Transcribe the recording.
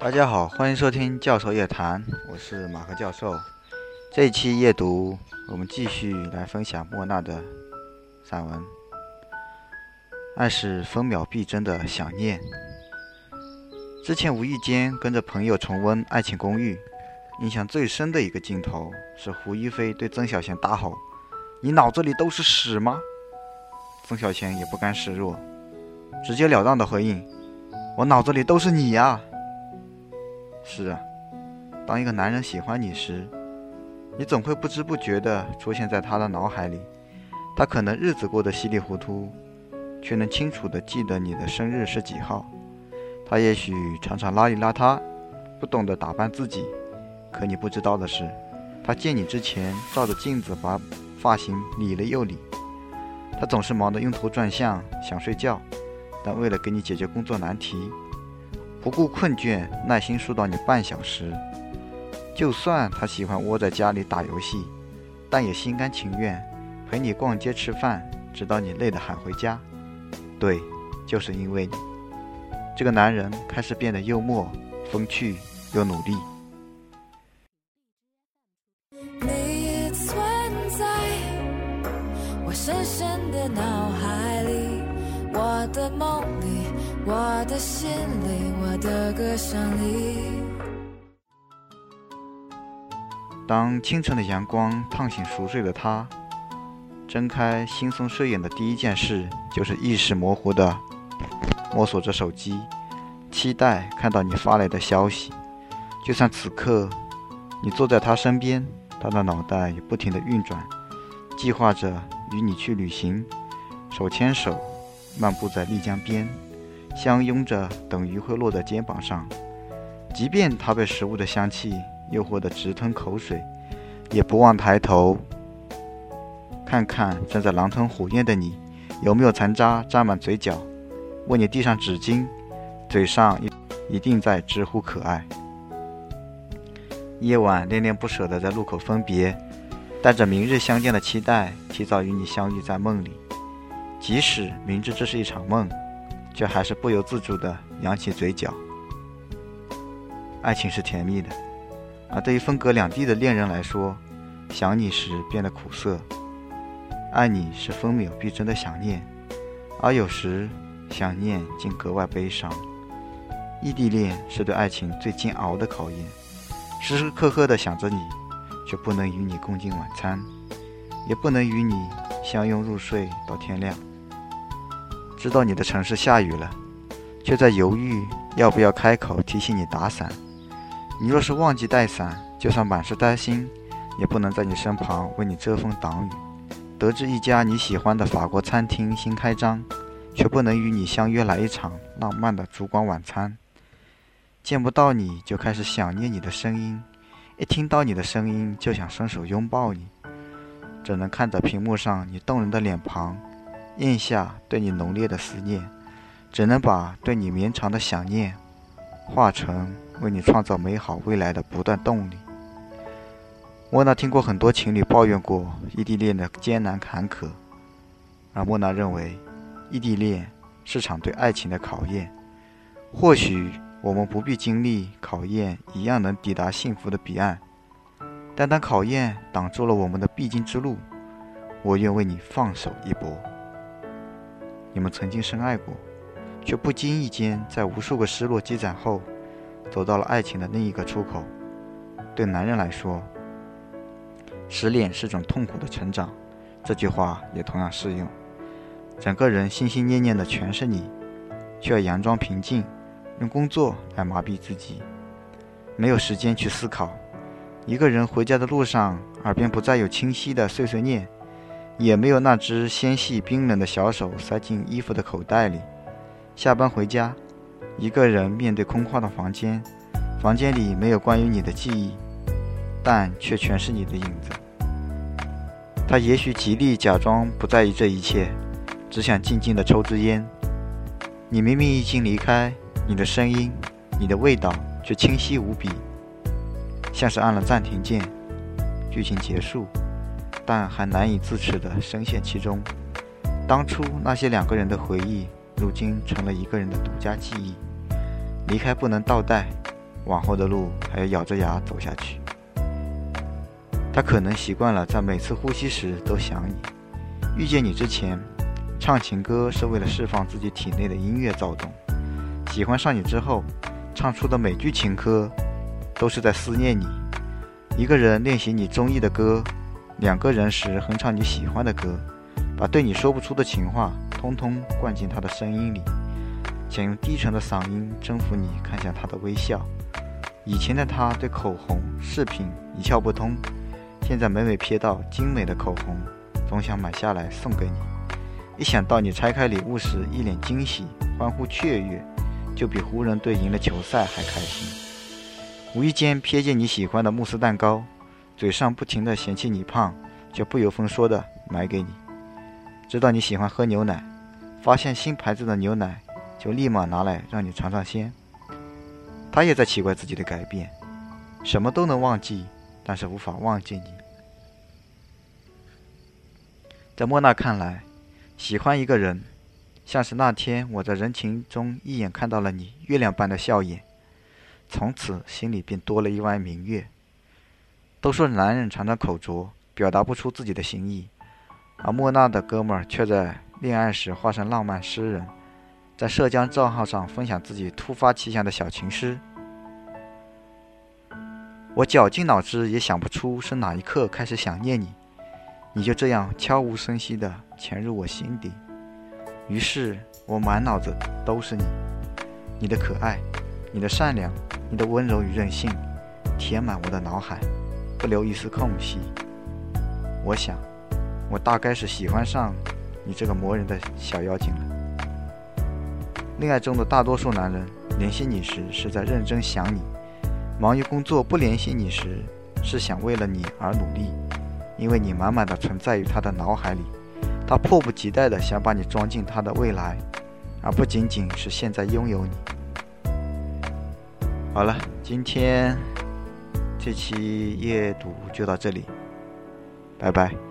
大家好，欢迎收听教授夜谈，我是马克教授。这一期夜读，我们继续来分享莫娜的散文。爱是分秒必争的想念。之前无意间跟着朋友重温《爱情公寓》，印象最深的一个镜头是胡一菲对曾小贤大吼：“你脑子里都是屎吗？”曾小贤也不甘示弱，直截了当的回应：“我脑子里都是你呀。”是啊，当一个男人喜欢你时，你总会不知不觉地出现在他的脑海里。他可能日子过得稀里糊涂，却能清楚地记得你的生日是几号。他也许常常邋里邋遢，不懂得打扮自己。可你不知道的是，他见你之前照着镜子把发型理了又理。他总是忙得晕头转向，想睡觉，但为了给你解决工作难题。不顾困倦，耐心疏导你半小时。就算他喜欢窝在家里打游戏，但也心甘情愿陪你逛街吃饭，直到你累得喊回家。对，就是因为你，这个男人开始变得幽默、风趣又努力。你存在我深深的脑海里，我的梦里，我的心里。我的歌声里。当清晨的阳光烫醒熟睡的他，睁开惺忪睡眼的第一件事，就是意识模糊的摸索着手机，期待看到你发来的消息。就算此刻你坐在他身边，他的脑袋也不停地运转，计划着与你去旅行，手牵手漫步在丽江边。相拥着，等鱼会落在肩膀上。即便他被食物的香气诱惑得直吞口水，也不忘抬头看看正在狼吞虎咽的你，有没有残渣沾满嘴角。为你递上纸巾，嘴上一一定在直呼可爱。夜晚恋恋不舍地在路口分别，带着明日相见的期待，提早与你相遇在梦里。即使明知这是一场梦。却还是不由自主地扬起嘴角。爱情是甜蜜的，而对于分隔两地的恋人来说，想你时变得苦涩；爱你是分秒必争的想念，而有时想念竟格外悲伤。异地恋是对爱情最煎熬的考验，时时刻刻地想着你，却不能与你共进晚餐，也不能与你相拥入睡到天亮。知道你的城市下雨了，却在犹豫要不要开口提醒你打伞。你若是忘记带伞，就算满是担心，也不能在你身旁为你遮风挡雨。得知一家你喜欢的法国餐厅新开张，却不能与你相约来一场浪漫的烛光晚餐。见不到你就开始想念你的声音，一听到你的声音就想伸手拥抱你，只能看着屏幕上你动人的脸庞。咽下对你浓烈的思念，只能把对你绵长的想念化成为你创造美好未来的不断动力。莫娜听过很多情侣抱怨过异地恋的艰难坎坷，而莫娜认为，异地恋是场对爱情的考验。或许我们不必经历考验，一样能抵达幸福的彼岸。但当考验挡住了我们的必经之路，我愿为你放手一搏。你们曾经深爱过，却不经意间在无数个失落积攒后，走到了爱情的另一个出口。对男人来说，失恋是种痛苦的成长，这句话也同样适用。整个人心心念念的全是你，却要佯装平静，用工作来麻痹自己，没有时间去思考。一个人回家的路上，耳边不再有清晰的碎碎念。也没有那只纤细冰冷的小手塞进衣服的口袋里。下班回家，一个人面对空旷的房间，房间里没有关于你的记忆，但却全是你的影子。他也许极力假装不在意这一切，只想静静地抽支烟。你明明已经离开，你的声音，你的味道却清晰无比，像是按了暂停键。剧情结束。但还难以自持地深陷其中。当初那些两个人的回忆，如今成了一个人的独家记忆。离开不能倒带，往后的路还要咬着牙走下去。他可能习惯了在每次呼吸时都想你。遇见你之前，唱情歌是为了释放自己体内的音乐躁动；喜欢上你之后，唱出的每句情歌都是在思念你。一个人练习你中意的歌，两个人时哼唱你喜欢的歌，把对你说不出的情话通通灌进他的声音里，想用低沉的嗓音征服你，看向他的微笑。以前的他对口红饰品一窍不通，现在每每瞥到精美的口红，总想买下来送给你。一想到你拆开礼物时一脸惊喜、欢呼雀跃，就比湖人队赢了球赛还开心。无意间瞥见你喜欢的慕斯蛋糕，嘴上不停的嫌弃你胖，就不由分说的买给你。知道你喜欢喝牛奶，发现新牌子的牛奶，就立马拿来让你尝尝鲜。他也在奇怪自己的改变，什么都能忘记，但是无法忘记你。在莫娜看来，喜欢一个人，像是那天我在人群中一眼看到了你月亮般的笑颜，从此心里便多了一弯明月。都说男人常常口拙，表达不出自己的心意，而莫娜的哥们儿却在恋爱时化身浪漫诗人。在社交账号上分享自己突发奇想的小情诗，我绞尽脑汁也想不出是哪一刻开始想念你，你就这样悄无声息地潜入我心底，于是我满脑子都是你，你的可爱，你的善良，你的温柔与任性，填满我的脑海，不留一丝空隙。我想，我大概是喜欢上你这个磨人的小妖精了。恋爱中的大多数男人联系你时是在认真想你，忙于工作不联系你时是想为了你而努力，因为你满满的存在于他的脑海里，他迫不及待的想把你装进他的未来，而不仅仅是现在拥有你。好了，今天这期夜读就到这里，拜拜。